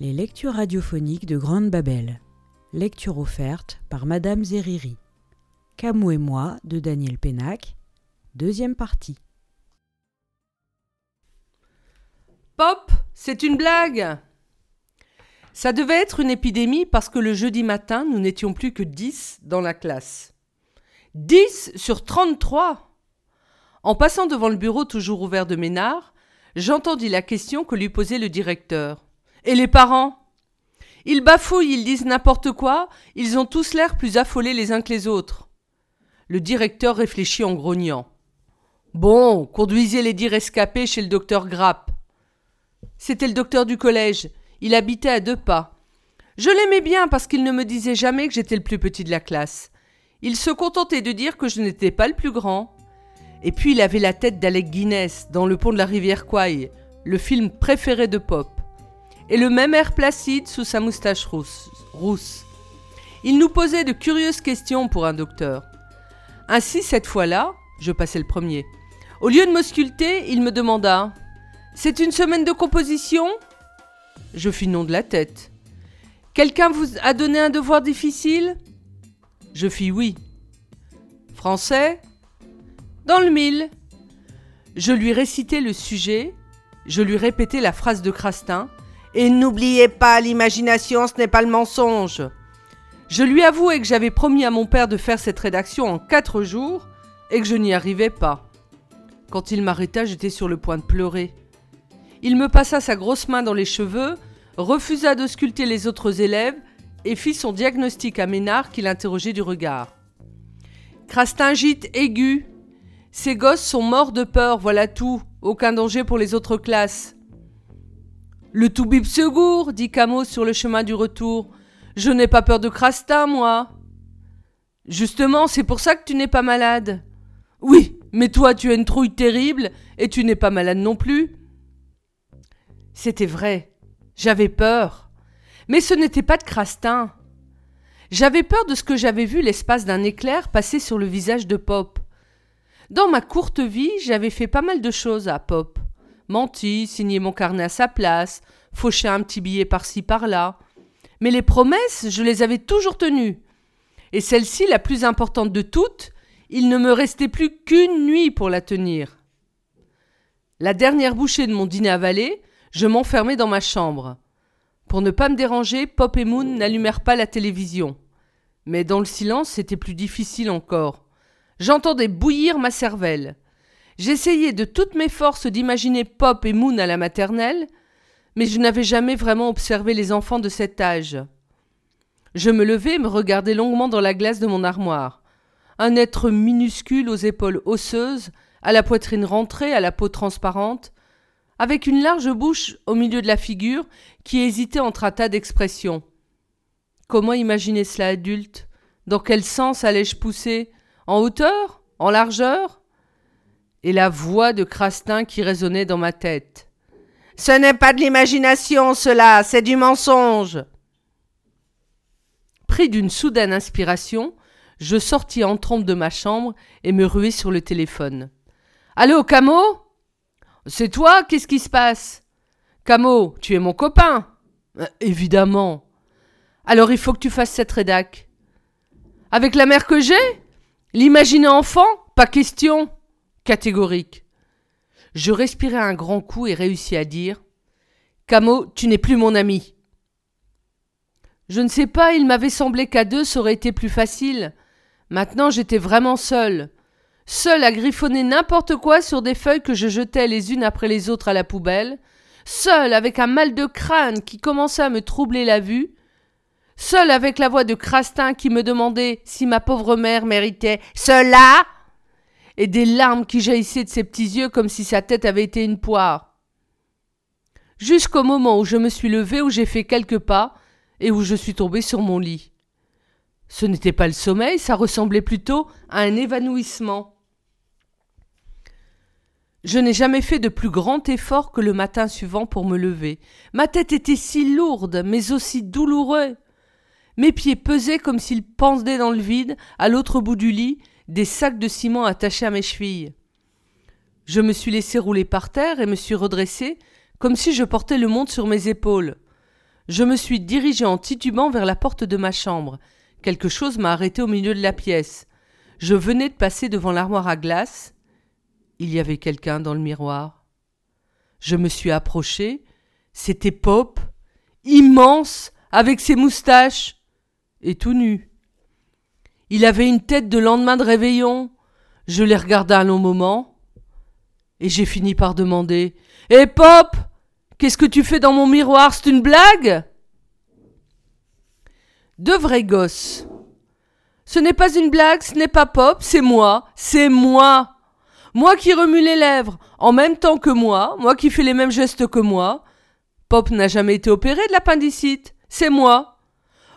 Les lectures radiophoniques de Grande Babel. Lecture offerte par Madame Zeriri. Camou et moi de Daniel Pénac. Deuxième partie. Pop, c'est une blague Ça devait être une épidémie parce que le jeudi matin, nous n'étions plus que 10 dans la classe. 10 sur 33 En passant devant le bureau toujours ouvert de Ménard, j'entendis la question que lui posait le directeur. Et les parents? Ils bafouillent, ils disent n'importe quoi, ils ont tous l'air plus affolés les uns que les autres. Le directeur réfléchit en grognant. Bon, conduisez les dix rescapés chez le docteur Grapp. C'était le docteur du collège. Il habitait à deux pas. Je l'aimais bien parce qu'il ne me disait jamais que j'étais le plus petit de la classe. Il se contentait de dire que je n'étais pas le plus grand. Et puis il avait la tête d'Alec Guinness dans Le pont de la rivière Kwai, le film préféré de Pop. Et le même air placide sous sa moustache rousse. Il nous posait de curieuses questions pour un docteur. Ainsi, cette fois-là, je passais le premier. Au lieu de m'ausculter, il me demanda C'est une semaine de composition? Je fis non de la tête. Quelqu'un vous a donné un devoir difficile? Je fis oui. Français Dans le mille. Je lui récitai le sujet, je lui répétai la phrase de Crastin, et n'oubliez pas, l'imagination, ce n'est pas le mensonge. Je lui avouai que j'avais promis à mon père de faire cette rédaction en quatre jours, et que je n'y arrivais pas. Quand il m'arrêta, j'étais sur le point de pleurer. Il me passa sa grosse main dans les cheveux, refusa de sculpter les autres élèves, et fit son diagnostic à Ménard qui l'interrogeait du regard. Crastingite aigu. Ces gosses sont morts de peur, voilà tout. Aucun danger pour les autres classes. Le Toubib Segour, dit Camo sur le chemin du retour. Je n'ai pas peur de Crastin, moi. Justement, c'est pour ça que tu n'es pas malade. Oui, mais toi, tu as une trouille terrible et tu n'es pas malade non plus. C'était vrai. J'avais peur. Mais ce n'était pas de Crastin. J'avais peur de ce que j'avais vu l'espace d'un éclair passer sur le visage de Pop. Dans ma courte vie, j'avais fait pas mal de choses à Pop. Menti, signé mon carnet à sa place, fauché un petit billet par-ci par-là. Mais les promesses, je les avais toujours tenues. Et celle-ci, la plus importante de toutes, il ne me restait plus qu'une nuit pour la tenir. La dernière bouchée de mon dîner avalé, je m'enfermai dans ma chambre. Pour ne pas me déranger, Pop et Moon n'allumèrent pas la télévision. Mais dans le silence, c'était plus difficile encore. J'entendais bouillir ma cervelle. J'essayais de toutes mes forces d'imaginer Pop et Moon à la maternelle, mais je n'avais jamais vraiment observé les enfants de cet âge. Je me levai et me regardai longuement dans la glace de mon armoire. Un être minuscule aux épaules osseuses, à la poitrine rentrée, à la peau transparente, avec une large bouche au milieu de la figure qui hésitait entre un tas d'expressions. Comment imaginer cela adulte? Dans quel sens allais-je pousser? En hauteur? En largeur? Et la voix de Crastin qui résonnait dans ma tête. Ce n'est pas de l'imagination, cela, c'est du mensonge. Pris d'une soudaine inspiration, je sortis en trompe de ma chambre et me ruai sur le téléphone. Allô, Camo? C'est toi? Qu'est-ce qui se passe? Camo, tu es mon copain Euh, Évidemment. Alors il faut que tu fasses cette rédac. Avec la mère que j'ai? L'imaginer enfant? Pas question. Catégorique. Je respirai un grand coup et réussis à dire Camo, tu n'es plus mon ami. Je ne sais pas, il m'avait semblé qu'à deux ça aurait été plus facile. Maintenant j'étais vraiment seul. Seul à griffonner n'importe quoi sur des feuilles que je jetais les unes après les autres à la poubelle. Seul avec un mal de crâne qui commençait à me troubler la vue. Seul avec la voix de Crastin qui me demandait si ma pauvre mère méritait cela et des larmes qui jaillissaient de ses petits yeux comme si sa tête avait été une poire. Jusqu'au moment où je me suis levé, où j'ai fait quelques pas, et où je suis tombé sur mon lit. Ce n'était pas le sommeil, ça ressemblait plutôt à un évanouissement. Je n'ai jamais fait de plus grand effort que le matin suivant pour me lever. Ma tête était si lourde, mais aussi douloureuse. Mes pieds pesaient comme s'ils pendaient dans le vide, à l'autre bout du lit, des sacs de ciment attachés à mes chevilles. Je me suis laissé rouler par terre et me suis redressé, comme si je portais le monde sur mes épaules. Je me suis dirigé en titubant vers la porte de ma chambre. Quelque chose m'a arrêté au milieu de la pièce. Je venais de passer devant l'armoire à glace. Il y avait quelqu'un dans le miroir. Je me suis approché. C'était Pop, immense, avec ses moustaches, et tout nu. Il avait une tête de lendemain de réveillon. Je l'ai regardé un long moment, et j'ai fini par demander Hé Pop Qu'est-ce que tu fais dans mon miroir? C'est une blague Deux vrais gosses. Ce n'est pas une blague, ce n'est pas Pop, c'est moi, c'est moi. Moi qui remue les lèvres en même temps que moi, moi qui fais les mêmes gestes que moi. Pop n'a jamais été opéré de l'appendicite, c'est moi.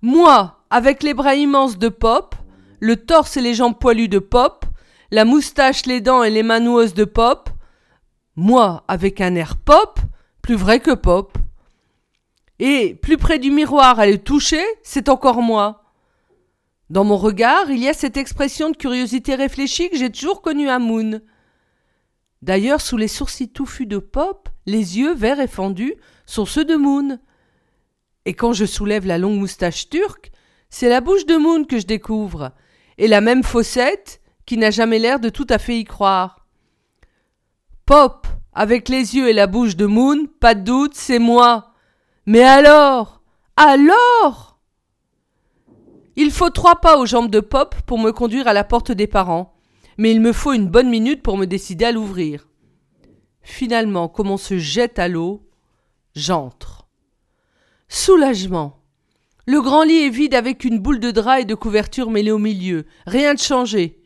Moi, avec les bras immenses de Pop, le torse et les jambes poilues de Pop, la moustache, les dents et les mains noueuses de Pop. Moi, avec un air Pop, plus vrai que Pop. Et plus près du miroir à le toucher, c'est encore moi. Dans mon regard, il y a cette expression de curiosité réfléchie que j'ai toujours connue à Moon. D'ailleurs, sous les sourcils touffus de Pop, les yeux verts et fendus sont ceux de Moon. Et quand je soulève la longue moustache turque, c'est la bouche de Moon que je découvre, et la même fossette qui n'a jamais l'air de tout à fait y croire. Pop, avec les yeux et la bouche de Moon, pas de doute, c'est moi. Mais alors? Alors? Il faut trois pas aux jambes de Pop pour me conduire à la porte des parents, mais il me faut une bonne minute pour me décider à l'ouvrir. Finalement, comme on se jette à l'eau, j'entre. Soulagement. Le grand lit est vide avec une boule de drap et de couverture mêlée au milieu. Rien de changé.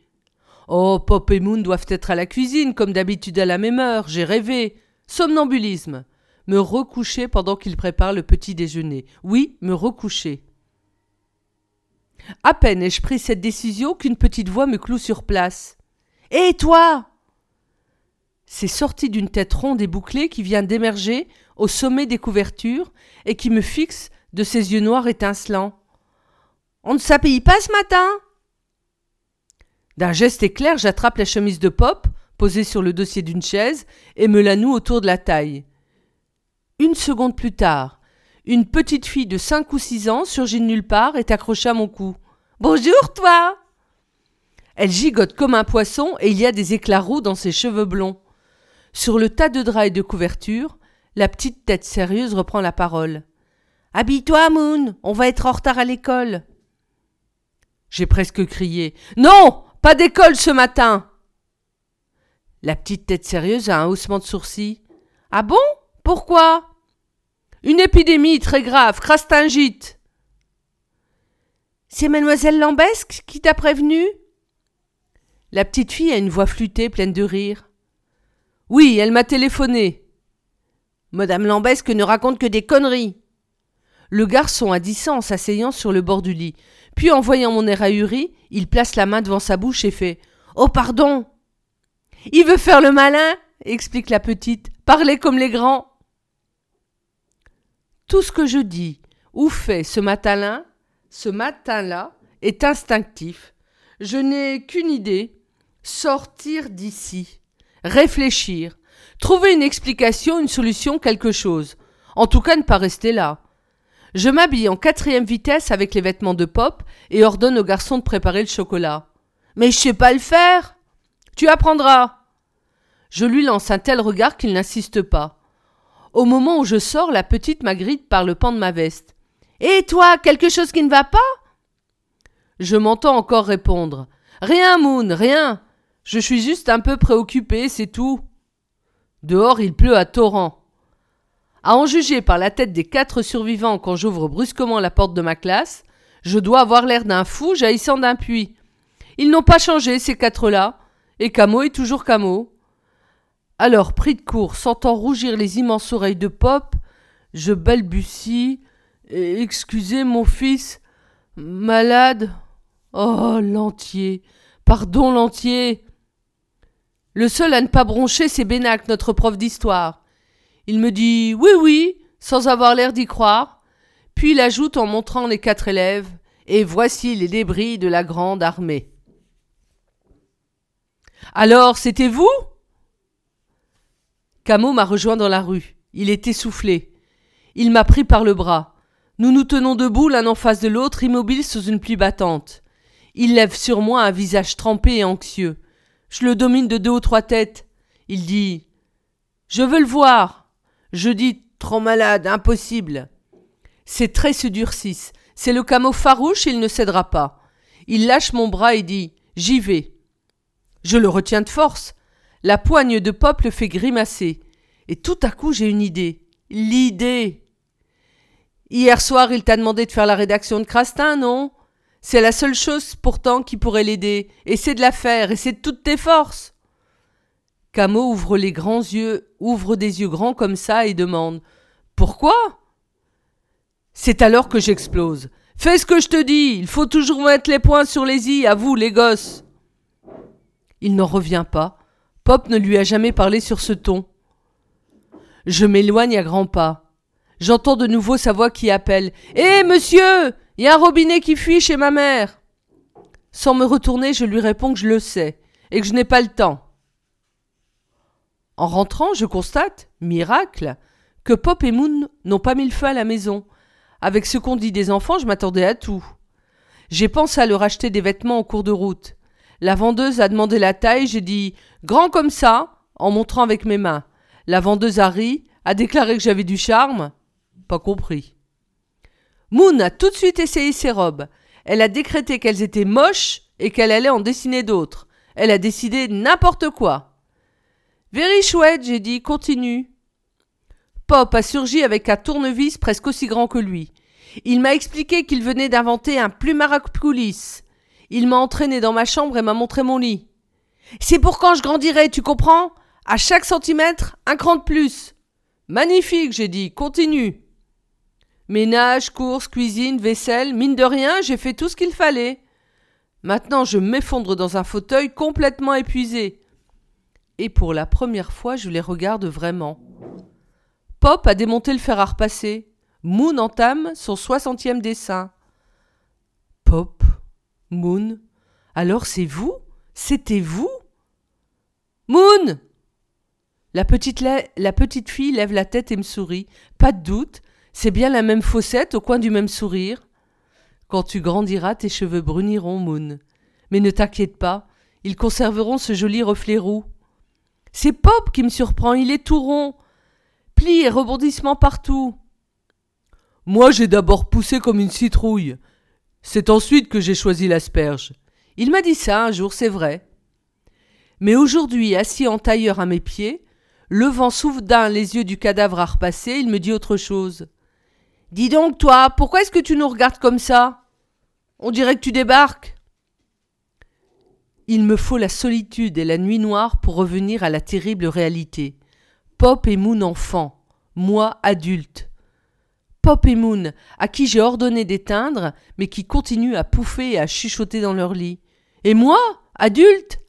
Oh, Pop et Moon doivent être à la cuisine, comme d'habitude à la même heure. J'ai rêvé. Somnambulisme. Me recoucher pendant qu'ils préparent le petit déjeuner. Oui, me recoucher. À peine ai-je pris cette décision qu'une petite voix me cloue sur place. Hé, toi C'est sorti d'une tête ronde et bouclée qui vient d'émerger au sommet des couvertures et qui me fixe de ses yeux noirs étincelants. On ne s'habille pas ce matin d'un geste éclair, j'attrape la chemise de Pop, posée sur le dossier d'une chaise, et me la noue autour de la taille. Une seconde plus tard, une petite fille de cinq ou six ans surgit de nulle part et accrochée à mon cou. Bonjour, toi Elle gigote comme un poisson et il y a des éclats roux dans ses cheveux blonds. Sur le tas de draps et de couvertures, la petite tête sérieuse reprend la parole. Habille-toi, Moon, on va être en retard à l'école. J'ai presque crié. Non pas d'école ce matin. La petite tête sérieuse a un haussement de sourcils. Ah bon? Pourquoi? Une épidémie très grave, crastingite. C'est mademoiselle Lambesque qui t'a prévenu? La petite fille a une voix flûtée pleine de rire. Oui, elle m'a téléphoné. Madame Lambesque ne raconte que des conneries. Le garçon a dit ça en s'asseyant sur le bord du lit. Puis, en voyant mon air ahuri, il place la main devant sa bouche et fait Oh, pardon Il veut faire le malin explique la petite. Parlez comme les grands. Tout ce que je dis ou fais ce matin-là, ce matin-là, est instinctif. Je n'ai qu'une idée sortir d'ici, réfléchir, trouver une explication, une solution, quelque chose. En tout cas, ne pas rester là. Je m'habille en quatrième vitesse avec les vêtements de Pop et ordonne au garçon de préparer le chocolat. Mais je sais pas le faire. Tu apprendras. Je lui lance un tel regard qu'il n'insiste pas. Au moment où je sors, la petite m'agrippe par le pan de ma veste. Et toi, quelque chose qui ne va pas? Je m'entends encore répondre. Rien, Moon, rien. Je suis juste un peu préoccupé, c'est tout. Dehors, il pleut à torrent. À en juger par la tête des quatre survivants quand j'ouvre brusquement la porte de ma classe, je dois avoir l'air d'un fou jaillissant d'un puits. Ils n'ont pas changé, ces quatre-là, et Camo est toujours Camo. Alors, pris de court, sentant rougir les immenses oreilles de Pop, je balbutie. Excusez mon fils. Malade. Oh, l'entier. Pardon, l'entier. Le seul à ne pas broncher, c'est Bénac, notre prof d'histoire. Il me dit oui, oui, sans avoir l'air d'y croire, puis il ajoute en montrant les quatre élèves Et voici les débris de la grande armée. Alors, c'était vous? Camo m'a rejoint dans la rue. Il était soufflé. Il m'a pris par le bras. Nous nous tenons debout l'un en face de l'autre, immobiles sous une pluie battante. Il lève sur moi un visage trempé et anxieux. Je le domine de deux ou trois têtes. Il dit Je veux le voir. Je dis Trop malade, impossible. Ses traits se durcissent. C'est le camot farouche, il ne cédera pas. Il lâche mon bras et dit J'y vais. Je le retiens de force. La poigne de Pop le fait grimacer. Et tout à coup, j'ai une idée. L'idée. Hier soir, il t'a demandé de faire la rédaction de Crastin, non? C'est la seule chose pourtant qui pourrait l'aider. Essaie de la faire, essaie de toutes tes forces. Camo ouvre les grands yeux, ouvre des yeux grands comme ça et demande Pourquoi? C'est alors que j'explose. Fais ce que je te dis, il faut toujours mettre les points sur les i, à vous, les gosses. Il n'en revient pas. Pop ne lui a jamais parlé sur ce ton. Je m'éloigne à grands pas. J'entends de nouveau sa voix qui appelle. Hé, monsieur Il y a un robinet qui fuit chez ma mère Sans me retourner, je lui réponds que je le sais, et que je n'ai pas le temps. En rentrant, je constate, miracle, que Pop et Moon n'ont pas mis le feu à la maison. Avec ce qu'on dit des enfants, je m'attendais à tout. J'ai pensé à leur acheter des vêtements en cours de route. La vendeuse a demandé la taille, j'ai dit grand comme ça, en montrant avec mes mains. La vendeuse a ri, a déclaré que j'avais du charme. Pas compris. Moon a tout de suite essayé ses robes. Elle a décrété qu'elles étaient moches et qu'elle allait en dessiner d'autres. Elle a décidé n'importe quoi. Very chouette, j'ai dit, continue. Pop a surgi avec un tournevis presque aussi grand que lui. Il m'a expliqué qu'il venait d'inventer un plumard à coulisses. Il m'a entraîné dans ma chambre et m'a montré mon lit. C'est pour quand je grandirai, tu comprends? À chaque centimètre, un cran de plus. Magnifique, j'ai dit, continue. Ménage, course, cuisine, vaisselle, mine de rien, j'ai fait tout ce qu'il fallait. Maintenant, je m'effondre dans un fauteuil complètement épuisé. Et pour la première fois, je les regarde vraiment. Pop a démonté le fer à repasser. Moon entame son soixantième dessin. Pop, Moon, alors c'est vous? C'était vous? Moon la petite, la petite fille lève la tête et me sourit. Pas de doute, c'est bien la même fossette au coin du même sourire. Quand tu grandiras, tes cheveux bruniront, Moon. Mais ne t'inquiète pas, ils conserveront ce joli reflet roux. C'est Pop qui me surprend, il est tout rond. Plis et rebondissements partout. Moi, j'ai d'abord poussé comme une citrouille. C'est ensuite que j'ai choisi l'asperge. Il m'a dit ça un jour, c'est vrai. Mais aujourd'hui, assis en tailleur à mes pieds, levant soudain les yeux du cadavre à repasser, il me dit autre chose. Dis donc, toi, pourquoi est-ce que tu nous regardes comme ça? On dirait que tu débarques. Il me faut la solitude et la nuit noire pour revenir à la terrible réalité. Pop et Moon enfant, moi adulte. Pop et Moon, à qui j'ai ordonné d'éteindre, mais qui continuent à pouffer et à chuchoter dans leur lit. Et moi, adulte?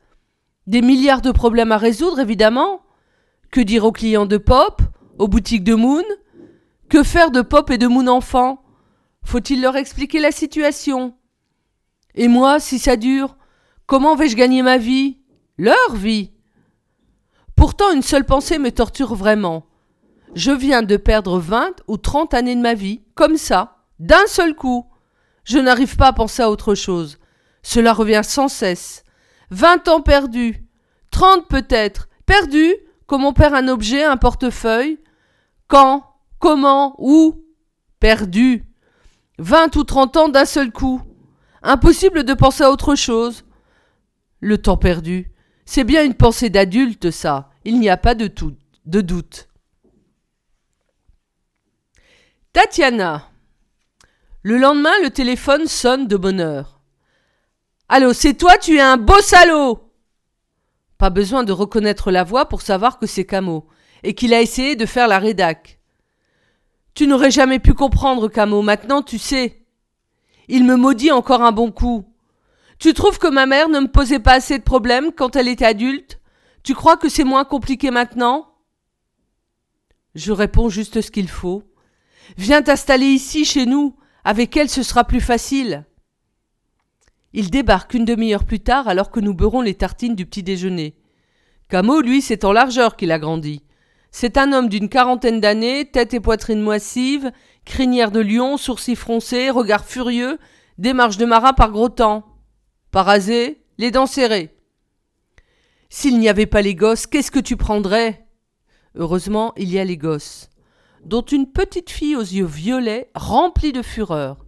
Des milliards de problèmes à résoudre, évidemment. Que dire aux clients de Pop Aux boutiques de Moon? Que faire de Pop et de Moon enfant Faut-il leur expliquer la situation? Et moi, si ça dure, comment vais-je gagner ma vie? Leur vie Pourtant, une seule pensée me torture vraiment. Je viens de perdre vingt ou trente années de ma vie, comme ça, d'un seul coup. Je n'arrive pas à penser à autre chose. Cela revient sans cesse. Vingt ans perdus. Trente peut-être. Perdus, comme on perd un objet, un portefeuille. Quand? Comment? Où? Perdus. Vingt ou trente ans d'un seul coup. Impossible de penser à autre chose. Le temps perdu. C'est bien une pensée d'adulte, ça. Il n'y a pas de, doute. Tatiana. Le lendemain, le téléphone sonne de bonne heure. Allô, c'est toi, tu es un beau salaud Pas besoin de reconnaître la voix pour savoir que c'est Camo, et qu'il a essayé de faire la rédac. Tu n'aurais jamais pu comprendre, Camo, maintenant tu sais. Il me maudit encore un bon coup. Tu trouves que ma mère ne me posait pas assez de problèmes quand elle était adulte? Tu crois que c'est moins compliqué maintenant? Je réponds juste ce qu'il faut. Viens t'installer ici chez nous. Avec elle, ce sera plus facile. Il débarque une demi-heure plus tard alors que nous beurrons les tartines du petit déjeuner. Camo, lui, c'est en largeur qu'il a grandi. C'est un homme d'une quarantaine d'années, tête et poitrine moissive, Crinière de lion, sourcils froncés, regard furieux, démarche de marin par gros temps. Parasé, les dents serrées. S'il n'y avait pas les gosses, qu'est-ce que tu prendrais? Heureusement, il y a les gosses, dont une petite fille aux yeux violets, remplie de fureur.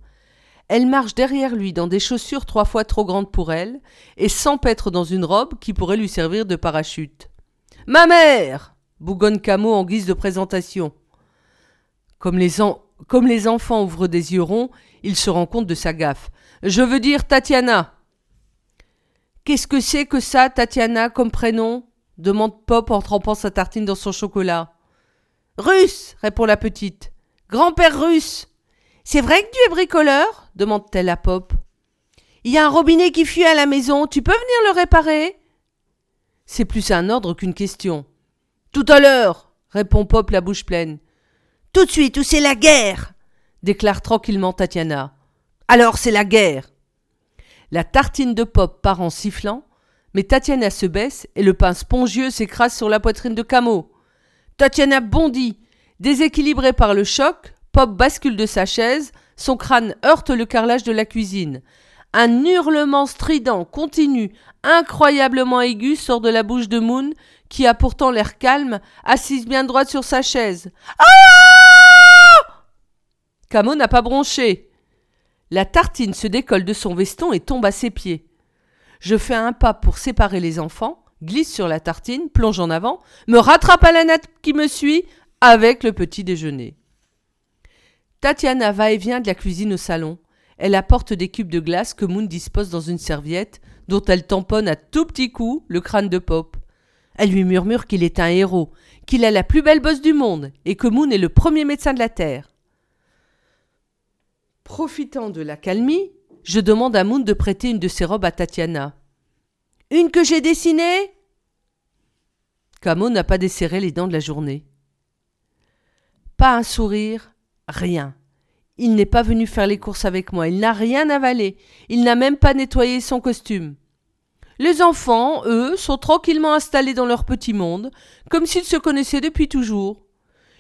Elle marche derrière lui dans des chaussures trois fois trop grandes pour elle, et s'empêtre dans une robe qui pourrait lui servir de parachute. Ma mère bougonne Camo en guise de présentation. Comme les, comme les enfants ouvrent des yeux ronds, il se rend compte de sa gaffe. Je veux dire Tatiana. Qu'est-ce que c'est que ça, Tatiana, comme prénom? demande Pop en trempant sa tartine dans son chocolat. Russe répond la petite. Grand-père russe C'est vrai que tu es bricoleur? demande-t-elle à Pop. Il y a un robinet qui fuit à la maison, tu peux venir le réparer? C'est plus un ordre qu'une question. Tout à l'heure répond Pop la bouche pleine. Tout de suite ou c'est la guerre? déclare tranquillement Tatiana. Alors c'est la guerre la tartine de pop part en sifflant, mais Tatiana se baisse et le pain spongieux s'écrase sur la poitrine de Camo. Tatiana bondit. Déséquilibrée par le choc, Pop bascule de sa chaise, son crâne heurte le carrelage de la cuisine. Un hurlement strident, continu, incroyablement aigu sort de la bouche de Moon, qui a pourtant l'air calme, assise bien droite sur sa chaise. Ah Camo n'a pas bronché. La tartine se décolle de son veston et tombe à ses pieds. Je fais un pas pour séparer les enfants, glisse sur la tartine, plonge en avant, me rattrape à la natte qui me suit avec le petit déjeuner. Tatiana va et vient de la cuisine au salon. Elle apporte des cubes de glace que Moon dispose dans une serviette, dont elle tamponne à tout petit coup le crâne de Pop. Elle lui murmure qu'il est un héros, qu'il a la plus belle bosse du monde, et que Moon est le premier médecin de la Terre. Profitant de la calmie, je demande à Moon de prêter une de ses robes à Tatiana. Une que j'ai dessinée? Camo n'a pas desserré les dents de la journée. Pas un sourire, rien. Il n'est pas venu faire les courses avec moi, il n'a rien avalé, il n'a même pas nettoyé son costume. Les enfants, eux, sont tranquillement installés dans leur petit monde, comme s'ils se connaissaient depuis toujours.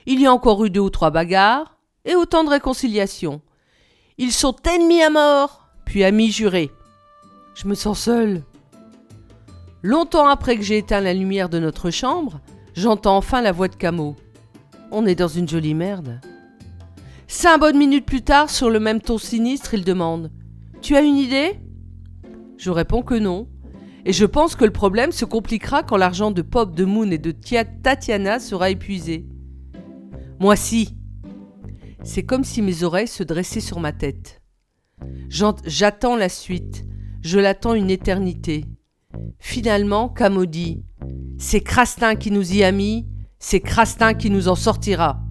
Il y a encore eu deux ou trois bagarres, et autant de réconciliations. Ils sont ennemis à mort, puis amis jurés. Je me sens seul. Longtemps après que j'ai éteint la lumière de notre chambre, j'entends enfin la voix de Camo. On est dans une jolie merde. Cinq bonnes minutes plus tard, sur le même ton sinistre, il demande Tu as une idée? Je réponds que non. Et je pense que le problème se compliquera quand l'argent de Pop, de Moon et de Tatiana sera épuisé. Moi si, c'est comme si mes oreilles se dressaient sur ma tête. J'attends la suite. Je l'attends une éternité. Finalement, Camo dit C'est Crastin qui nous y a mis, c'est Crastin qui nous en sortira.